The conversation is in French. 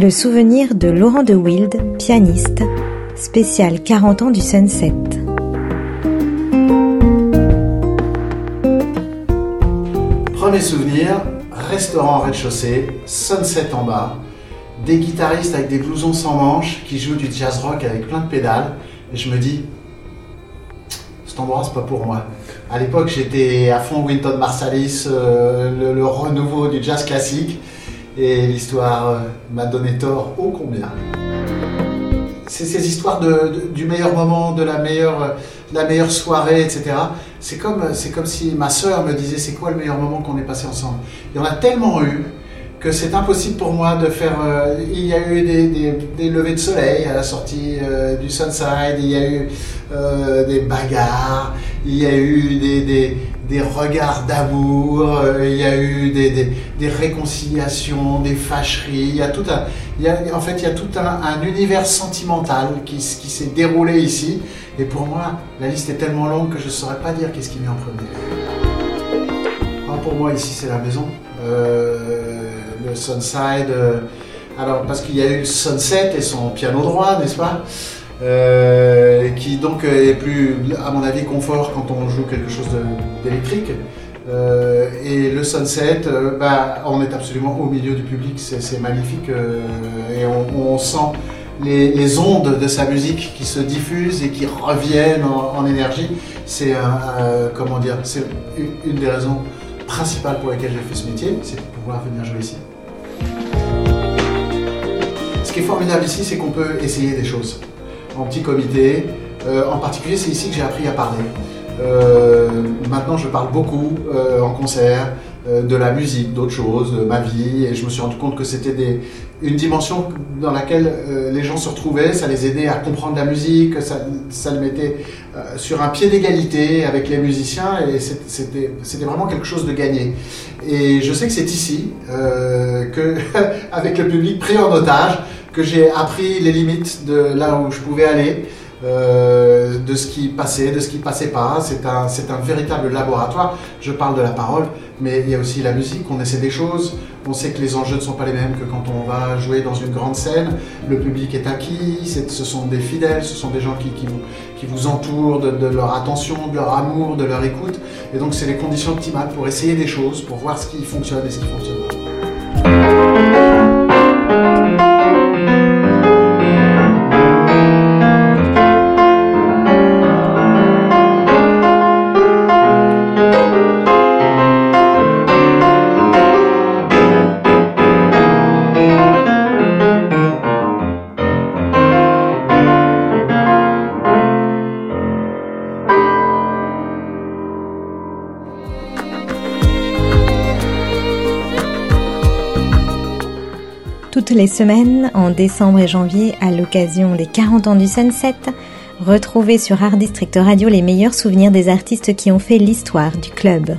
Le souvenir de Laurent de Wild, pianiste, spécial 40 ans du Sunset. Premier souvenir, restaurant rez-de-chaussée, sunset en bas, des guitaristes avec des blousons sans manches qui jouent du jazz rock avec plein de pédales. Et je me dis, cet endroit, c'est pas pour moi. À l'époque, j'étais à fond Winton Marsalis, euh, le, renouveau du jazz classique. Et l'histoire euh, m'a donné tort ô combien. C'est ces histoires du meilleur moment, de la meilleure, la meilleure soirée, etc. C'est comme, comme si ma soeur me disait c'est quoi le meilleur moment qu'on ait passé ensemble? Il y en a tellement eu que c'est impossible pour moi de faire. Euh, il y a eu des, des, levées de soleil à la sortie euh, du Sunside, il y a eu des bagarres, il y a eu des, des regards d'amour, il y a eu des, réconciliations, des fâcheries, il y a tout un. Il y a, en fait, il y a tout un, un univers sentimental qui, s'est déroulé ici. Et pour moi, la liste est tellement longue que je ne saurais pas dire qu'est-ce qui vient en premier. Ah, pour moi, ici, c'est la maison. le Sunside. alors, parce qu'il y a eu Sunset et son piano droit, n'est-ce pas? Euh, qui donc est plus, à mon avis, confort quand on joue quelque chose d'électrique. Euh, et le sunset, euh, bah, on est absolument au milieu du public, c'est magnifique et on, sent les, ondes de sa musique qui se diffusent et qui reviennent en, énergie. C'est c'est une des raisons principales pour lesquelles j'ai fait ce métier, c'est pour pouvoir venir jouer ici. Ce qui est formidable ici, c'est qu'on peut essayer des choses en petit comité. Euh, en particulier, c'est ici que j'ai appris à parler. Euh, maintenant, je parle beaucoup euh, en concert de la musique, d'autres choses, de ma vie, et je me suis rendu compte que c'était une dimension dans laquelle les gens se retrouvaient, ça les aidait à comprendre la musique, ça, ça le mettait sur un pied d'égalité avec les musiciens, et c'était vraiment quelque chose de gagné. Et je sais que c'est ici que, avec le public pris en otage, que j'ai appris les limites de là où je pouvais aller, euh, de ce qui passait, de ce qui passait pas. C'est un, véritable laboratoire. Je parle de la parole, mais il y a aussi la musique. On essaie des choses. On sait que les enjeux ne sont pas les mêmes que quand on va jouer dans une grande scène. Le public est acquis. ce sont des fidèles. Ce sont des gens qui, vous, entourent de, leur attention, de leur amour, de leur écoute. Et donc, c'est les conditions optimales pour essayer des choses, pour voir ce qui fonctionne et ce qui fonctionne pas. Toutes les semaines, en décembre et janvier, à l'occasion des 40 ans du Sunset, retrouvez sur Art District Radio les meilleurs souvenirs des artistes qui ont fait l'histoire du club.